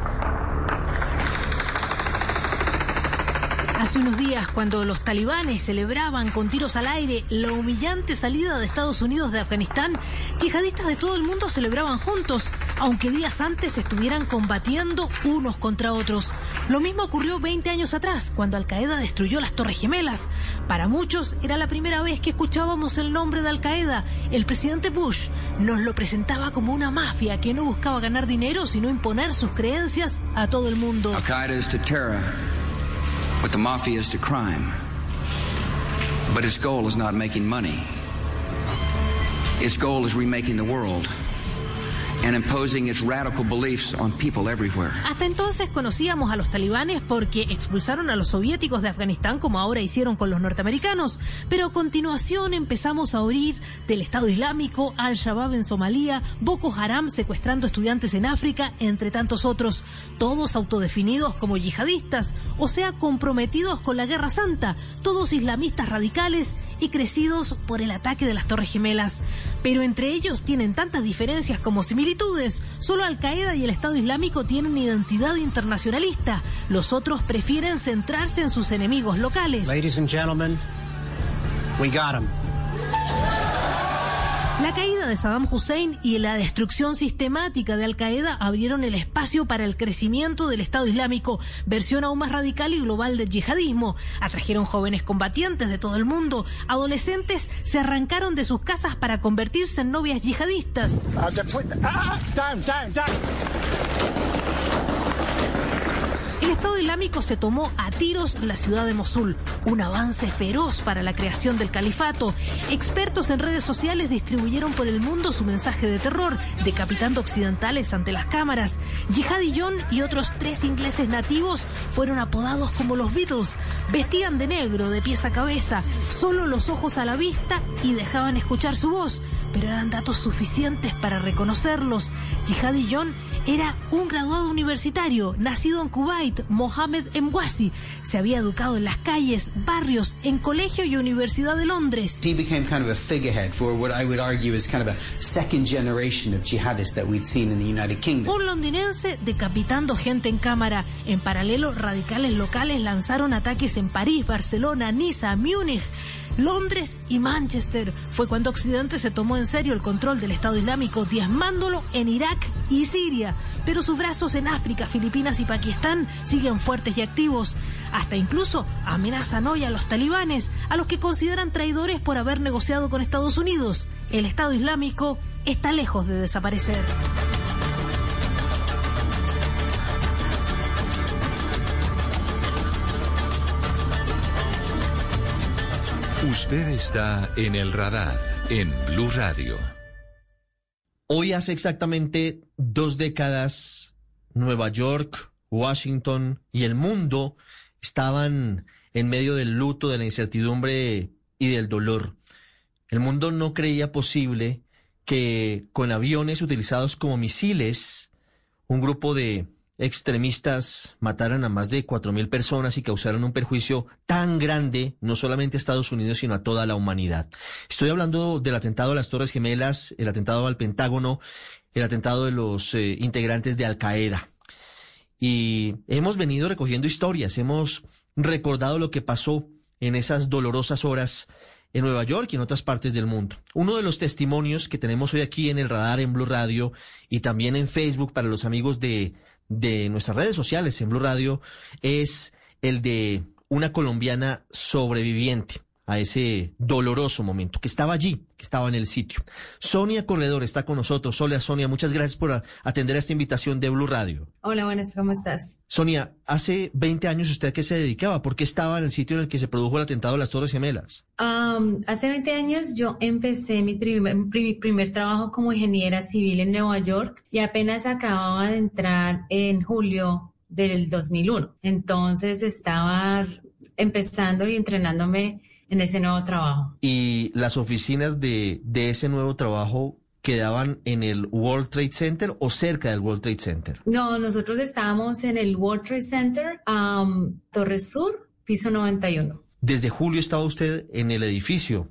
Hace unos días, cuando los talibanes celebraban con tiros al aire la humillante salida de Estados Unidos de Afganistán, yihadistas de todo el mundo celebraban juntos, aunque días antes estuvieran combatiendo unos contra otros. Lo mismo ocurrió 20 años atrás, cuando Al Qaeda destruyó las Torres Gemelas. Para muchos era la primera vez que escuchábamos el nombre de Al Qaeda. El presidente Bush nos lo presentaba como una mafia que no buscaba ganar dinero, sino imponer sus creencias a todo el mundo. Al Qaeda terror. What the mafia is to crime. But its goal is not making money. Its goal is remaking the world. And imposing its radical beliefs on people everywhere. Hasta entonces conocíamos a los talibanes porque expulsaron a los soviéticos de Afganistán como ahora hicieron con los norteamericanos, pero a continuación empezamos a oír del Estado Islámico, Al-Shabaab en Somalia, Boko Haram secuestrando estudiantes en África, entre tantos otros, todos autodefinidos como yihadistas, o sea, comprometidos con la Guerra Santa, todos islamistas radicales y crecidos por el ataque de las Torres Gemelas. Pero entre ellos tienen tantas diferencias como similitudes. Solo Al-Qaeda y el Estado Islámico tienen identidad internacionalista. Los otros prefieren centrarse en sus enemigos locales. Ladies and gentlemen, we got em. La caída de Saddam Hussein y la destrucción sistemática de Al Qaeda abrieron el espacio para el crecimiento del Estado Islámico, versión aún más radical y global del yihadismo. Atrajeron jóvenes combatientes de todo el mundo. Adolescentes se arrancaron de sus casas para convertirse en novias yihadistas. El Estado Islámico se tomó a tiros la ciudad de Mosul, un avance feroz para la creación del califato. Expertos en redes sociales distribuyeron por el mundo su mensaje de terror, decapitando occidentales ante las cámaras. Jihadi John y otros tres ingleses nativos fueron apodados como los Beatles. Vestían de negro de pies a cabeza, solo los ojos a la vista y dejaban escuchar su voz pero eran datos suficientes para reconocerlos. Jihadi John era un graduado universitario, nacido en Kuwait, Mohamed Emwasi. Se había educado en las calles, barrios, en colegio y universidad de Londres. He became kind of a figurehead for what I would argue is kind of a second generation of jihadists that we'd seen in the United Kingdom. Un londinense decapitando gente en cámara. En paralelo, radicales locales lanzaron ataques en París, Barcelona, Niza, Múnich. Londres y Manchester fue cuando Occidente se tomó en serio el control del Estado Islámico, diezmándolo en Irak y Siria. Pero sus brazos en África, Filipinas y Pakistán siguen fuertes y activos. Hasta incluso amenazan hoy a los talibanes, a los que consideran traidores por haber negociado con Estados Unidos. El Estado Islámico está lejos de desaparecer. Usted está en el radar en Blue Radio. Hoy hace exactamente dos décadas, Nueva York, Washington y el mundo estaban en medio del luto, de la incertidumbre y del dolor. El mundo no creía posible que con aviones utilizados como misiles, un grupo de extremistas mataran a más de 4.000 personas y causaran un perjuicio tan grande, no solamente a Estados Unidos, sino a toda la humanidad. Estoy hablando del atentado a las Torres Gemelas, el atentado al Pentágono, el atentado de los eh, integrantes de Al Qaeda. Y hemos venido recogiendo historias, hemos recordado lo que pasó en esas dolorosas horas en Nueva York y en otras partes del mundo. Uno de los testimonios que tenemos hoy aquí en el radar en Blue Radio y también en Facebook para los amigos de de nuestras redes sociales en Blue Radio es el de una colombiana sobreviviente a ese doloroso momento, que estaba allí, que estaba en el sitio. Sonia Corredor está con nosotros. Hola Sonia, muchas gracias por atender a esta invitación de Blue Radio. Hola, buenas, ¿cómo estás? Sonia, hace 20 años usted a qué se dedicaba, ¿por qué estaba en el sitio en el que se produjo el atentado de las Torres Gemelas? hace 20 años yo empecé mi primer trabajo como ingeniera civil en Nueva York y apenas acababa de entrar en julio del 2001. Entonces estaba empezando y entrenándome en ese nuevo trabajo. ¿Y las oficinas de, de ese nuevo trabajo quedaban en el World Trade Center o cerca del World Trade Center? No, nosotros estábamos en el World Trade Center, um, Torre Sur, piso 91. Desde julio estaba usted en el edificio.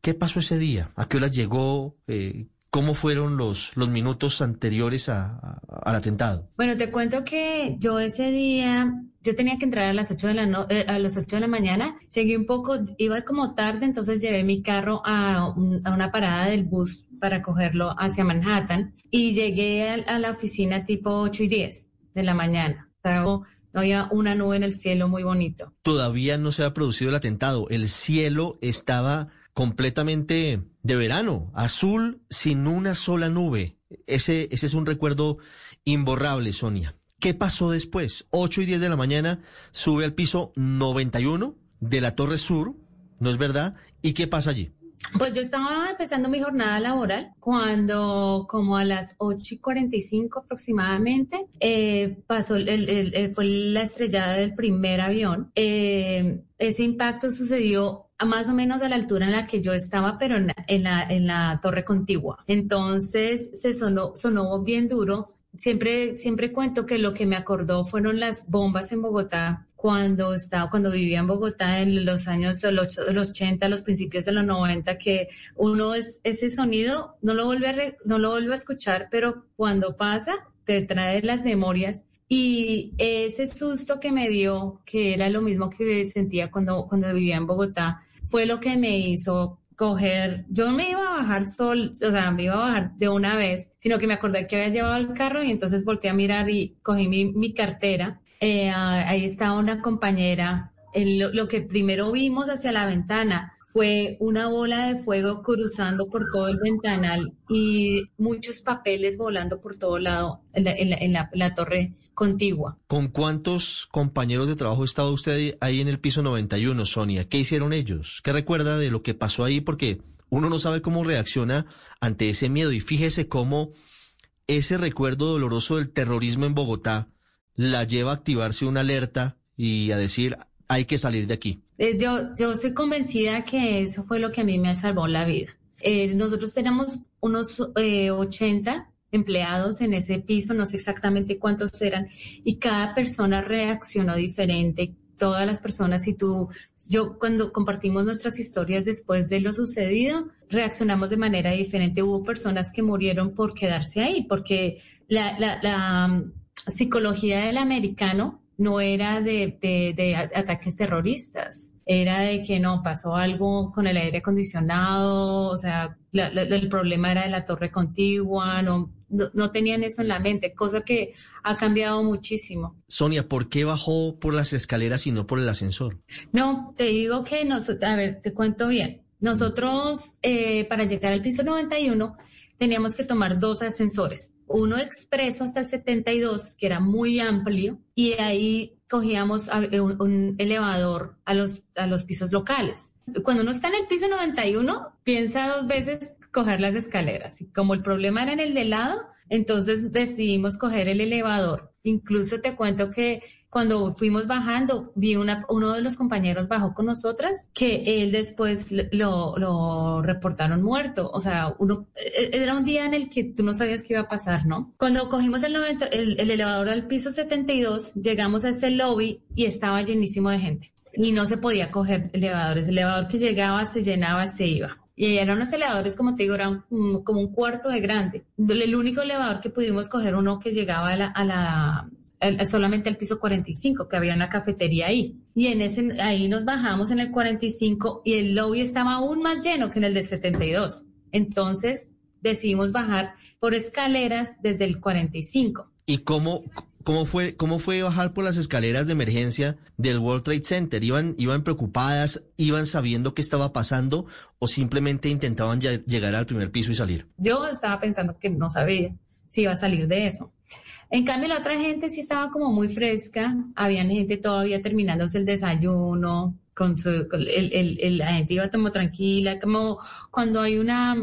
¿Qué pasó ese día? ¿A qué horas llegó? Eh, ¿Cómo fueron los, los minutos anteriores a, al atentado? Bueno, te cuento que yo ese día, yo tenía que entrar a las 8 de la, eh, a las 8 de la mañana, llegué un poco, iba como tarde, entonces llevé mi carro a, a una parada del bus para cogerlo hacia Manhattan y llegué a, a, la oficina tipo 8 y 10 de la mañana. O había una nube en el cielo muy bonito. Todavía no se ha producido el atentado, el cielo estaba completamente de verano, azul sin una sola nube. Ese, ese es un recuerdo imborrable, Sonia. ¿Qué pasó después? 8 y 10 de la mañana sube al piso 91 de la Torre Sur, ¿no es verdad? ¿Y qué pasa allí? Pues yo estaba empezando mi jornada laboral cuando, como a las 8 y 45 aproximadamente, eh, pasó el, fue la estrellada del primer avión. Eh, ese impacto sucedió más o menos a la altura en la que yo estaba, pero en la, en la, torre contigua. Entonces se sonó, sonó bien duro. Siempre, siempre cuento que lo que me acordó fueron las bombas en Bogotá cuando estaba, cuando vivía en Bogotá en los años de los 80, los principios de los 90, que uno es ese sonido no lo vuelve a no lo vuelve a escuchar, pero cuando pasa te trae las memorias y ese susto que me dio, que era lo mismo que sentía cuando cuando vivía en Bogotá, fue lo que me hizo coger, yo me iba a bajar sol, o sea, me iba a bajar de una vez, sino que me acordé que había llevado el carro y entonces volteé a mirar y cogí mi, cartera eh, ahí estaba una compañera. lo, que primero vimos hacia la ventana fue una bola de fuego cruzando por todo el ventanal y muchos papeles volando por todo lado en la, torre contigua. ¿Con cuántos compañeros de trabajo estaba usted ahí en el piso 91, Sonia? ¿Qué hicieron ellos? ¿Qué recuerda de lo que pasó ahí? Porque uno no sabe cómo reacciona ante ese miedo y fíjese cómo ese recuerdo doloroso del terrorismo en Bogotá la lleva a activarse una alerta y a decir, hay que salir de aquí? Eh, yo, yo estoy convencida que eso fue lo que a mí me salvó la vida. Eh, nosotros tenemos unos 80 eh, empleados en ese piso, no sé exactamente cuántos eran, y cada persona reaccionó diferente. Todas las personas, y tú, yo cuando compartimos nuestras historias después de lo sucedido, reaccionamos de manera diferente. Hubo personas que murieron por quedarse ahí, porque la, la, la psicología del americano no era de, ataques terroristas, era de que no pasó algo con el aire acondicionado, o sea, el problema era de la torre contigua, no, no, tenían eso en la mente, cosa que ha cambiado muchísimo. Sonia, ¿por qué bajó por las escaleras y no por el ascensor? No, te digo que nosotros, a ver, te cuento bien. Nosotros, eh, para llegar al piso 91, teníamos que tomar dos ascensores, uno expreso hasta el 72, que era muy amplio, y ahí cogíamos eh, un, elevador a los, a los pisos locales. Cuando uno está en el piso 91, piensa dos veces coger las escaleras. Y como el problema era en el de lado, entonces decidimos coger el elevador. Incluso te cuento que cuando fuimos bajando, vi una, uno de los compañeros bajó con nosotras, que él después lo, lo reportaron muerto. O sea, uno, e, era un día en el que tú no sabías qué iba a pasar, ¿no? Cuando cogimos el, 90, el, el elevador al piso 72, llegamos a ese lobby y estaba llenísimo de gente. Y no se podía coger elevadores. El elevador que llegaba se llenaba, se iba. Y eran unos elevadores, como te digo, eran como un cuarto de grande. El único elevador que pudimos coger, uno que llegaba a la, a la solamente al piso 45, que había una cafetería ahí. Y en ese, ahí nos bajamos en el 45 y el lobby estaba aún más lleno que en el del 72. Entonces decidimos bajar por escaleras desde el 45. ¿Y cómo, cómo fue, cómo fue bajar por las escaleras de emergencia del World Trade Center? ¿Iban, iban preocupadas, iban sabiendo qué estaba pasando o simplemente intentaban llegar al primer piso y salir? Yo estaba pensando que no sabía si iba a salir de eso. En cambio, la otra gente sí estaba como muy fresca, había gente todavía terminándose el desayuno, con su, el, la gente iba como tranquila, como cuando hay una,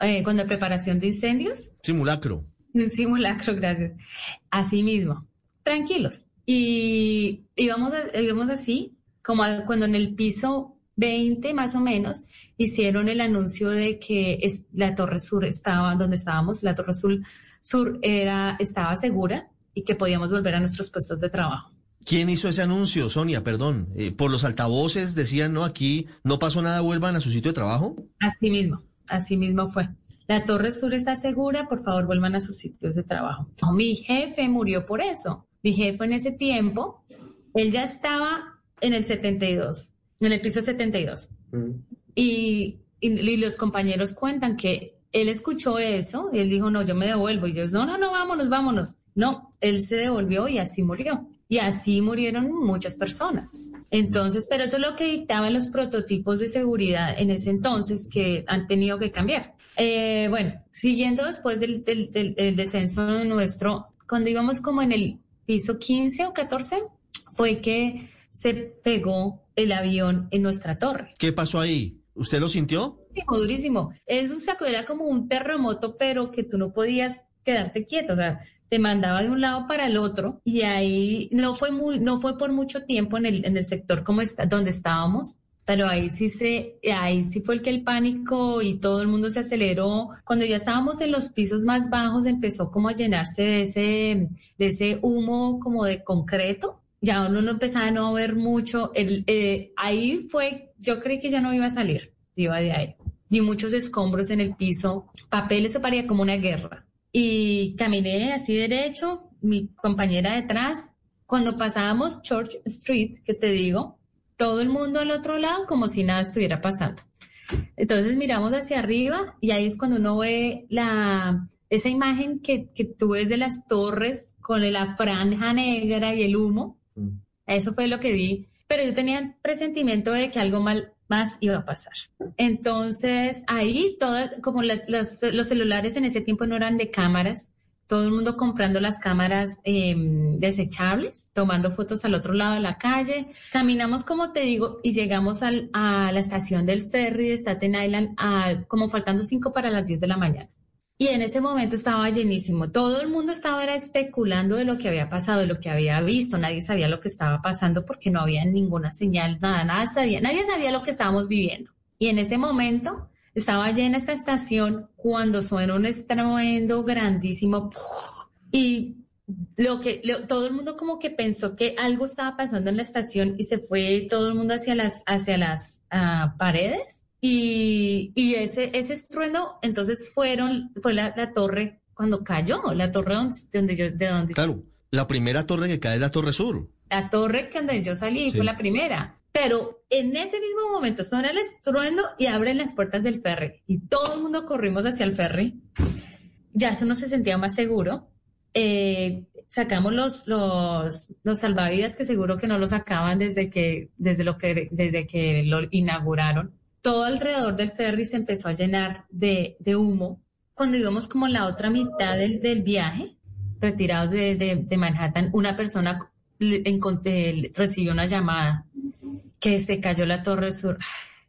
eh, cuando hay preparación de incendios. Simulacro. Un simulacro, gracias. Así mismo, tranquilos. Y íbamos, íbamos así, como cuando en el piso 20 más o menos, hicieron el anuncio de que la Torre Sur estaba, donde estábamos, la Torre Sur Sur era, estaba segura y que podíamos volver a nuestros puestos de trabajo. ¿Quién hizo ese anuncio, Sonia? Perdón. Eh, ¿Por los altavoces decían, no, aquí no pasó nada, vuelvan a su sitio de trabajo? Así mismo, así mismo fue. La Torre Sur está segura, por favor, vuelvan a sus sitios de trabajo. mi jefe murió por eso. Mi jefe en ese tiempo, él ya estaba en el 72, en el piso 72. Mm. y, y los compañeros cuentan que él escuchó eso y él dijo, no, yo me devuelvo. Y yo, no, no, no, vámonos, vámonos. No, él se devolvió y así murió. Y así murieron muchas personas. Entonces, pero eso es lo que dictaban los prototipos de seguridad en ese entonces que han tenido que cambiar. Eh, bueno, siguiendo después del, del, descenso nuestro, cuando íbamos como en el piso 15 o 14, fue que se pegó el avión en nuestra torre. ¿Qué pasó ahí? ¿Usted lo sintió? durísimo, durísimo. Eso era como un terremoto, pero que tú no podías quedarte quieto, o sea, te mandaba de un lado para el otro y ahí no fue muy, no fue por mucho tiempo en el, en el sector como está, donde estábamos, pero ahí sí se, ahí sí fue el que el pánico y todo el mundo se aceleró. Cuando ya estábamos en los pisos más bajos, empezó como a llenarse de ese, de ese humo como de concreto. Ya uno no empezaba a no ver mucho. El, eh, ahí fue, yo creí que ya no iba a salir, iba de ahí. Y muchos escombros en el piso, papeles, eso parecía como una guerra. Y caminé así derecho, mi compañera detrás. Cuando pasábamos Church Street, que te digo, todo el mundo al otro lado como si nada estuviera pasando. Entonces miramos hacia arriba y ahí es cuando uno ve la, esa imagen que, que tú ves de las torres con la franja negra y el humo. Mm. Eso fue lo que vi. Pero yo tenía presentimiento de que algo mal, más iba a pasar. Entonces ahí todas, como las, los celulares en ese tiempo no eran de cámaras, todo el mundo comprando las cámaras em, desechables, tomando fotos al otro lado de la calle. Caminamos, como te digo, y llegamos al, a la estación del ferry de Staten Island a, como faltando cinco para las 10 de la mañana. Y en ese momento estaba llenísimo. Todo el mundo estaba especulando de lo que había pasado, de lo que había visto. Nadie sabía lo que estaba pasando porque no había ninguna señal, nada, nada sabía. Nadie sabía lo que estábamos viviendo. Y en ese momento estaba llena esta estación cuando suena un estruendo grandísimo y lo que todo el mundo como que pensó que algo estaba pasando en la estación y se fue todo el mundo hacia las hacia las ah, paredes y, y, ese ese estruendo entonces fueron fue la, torre cuando cayó la torre donde, yo de donde claro la primera torre que cae es la torre sur la torre que donde yo salí fue la primera pero en ese mismo momento suena el estruendo y abren las puertas del ferry. Y todo el mundo corrimos hacia el ferry. Ya eso no se sentía más seguro. Eh, sacamos los, los, los salvavidas que seguro que no los sacaban desde que, desde lo que, desde que lo inauguraron. Todo alrededor del ferry se empezó a llenar de, humo. Cuando íbamos como la otra mitad del, del viaje, retirados de, de, Manhattan, una persona recibió una llamada que se cayó la Torre Sur.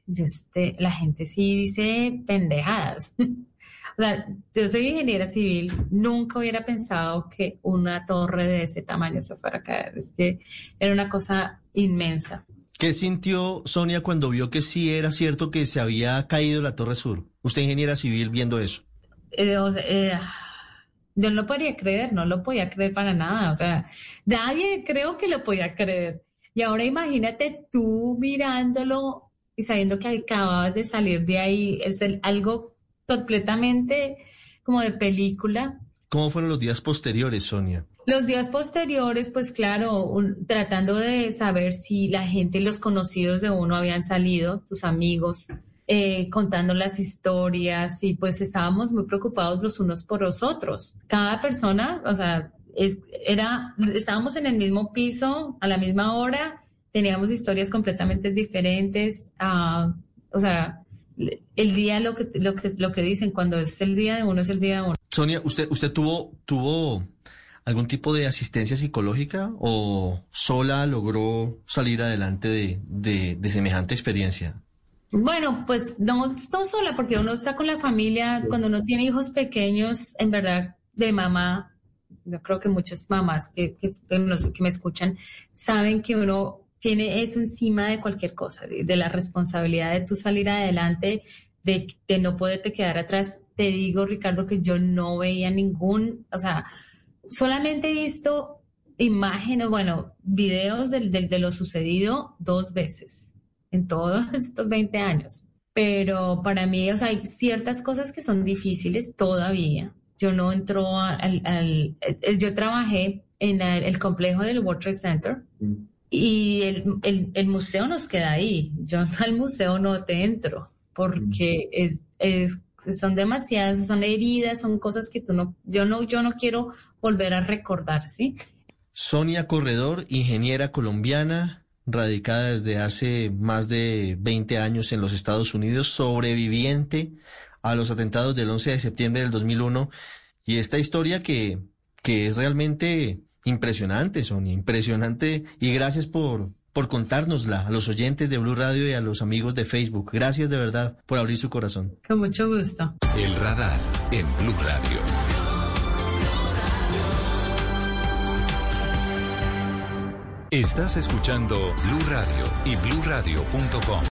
Yo este, la gente sí dice pendejadas. o sea, yo soy ingeniera civil, nunca hubiera pensado que una torre de ese tamaño se fuera a caer. Es era una cosa inmensa. ¿Qué sintió Sonia cuando vio que sí era cierto que se había caído la Torre Sur? Usted ingeniera civil viendo eso. Eh, eh, yo no lo podía creer, no lo podía creer para nada. O sea, nadie creo que lo podía creer. Y ahora imagínate tú mirándolo y sabiendo que acababas de salir de ahí, es algo completamente como de película. ¿Cómo fueron los días posteriores, Sonia? Los días posteriores, pues claro, tratando de saber si la gente, los conocidos de uno habían salido, tus amigos, eh, contando las historias y pues estábamos muy preocupados los unos por los otros. Cada persona, o sea, era, estábamos en el mismo piso a la misma hora, teníamos historias completamente diferentes, o sea, el día lo que, lo que, lo que dicen, cuando es el día de uno es el día de uno. Sonia, ¿usted, usted tuvo, tuvo algún tipo de asistencia psicológica o sola logró salir adelante de, de, de semejante experiencia? Bueno, pues no, no sola, porque uno está con la familia, cuando uno tiene hijos pequeños, en verdad, de mamá, yo creo que muchas mamás que, que, que me escuchan saben que uno tiene eso encima de cualquier cosa, de, la responsabilidad de tu salir adelante, de, de, no poderte quedar atrás. Te digo, Ricardo, que yo no veía ningún, o sea, solamente he visto imágenes, bueno, videos de, de lo sucedido dos veces en todos estos 20 años. Pero para mí, o sea, hay ciertas cosas que son difíciles todavía, yo no entro al, al, eh, yo trabajé en el, complejo del World Trade Center mm. y el, el, museo nos queda ahí. Yo al museo no te entro porque mm. es, es, son demasiadas, son heridas, son cosas que tú no, yo no, yo no quiero volver a recordar, ¿sí? Sonia Corredor, ingeniera colombiana, radicada desde hace más de 20 años en los Estados Unidos, sobreviviente a los atentados del 11 de septiembre del 2001 y esta historia que, que es realmente impresionante, Sonia, impresionante y gracias por, por contárnosla a los oyentes de Blue Radio y a los amigos de Facebook. Gracias de verdad por abrir su corazón. Con mucho gusto. El radar en Blue Radio. Estás escuchando Blue Radio y bluradio.com.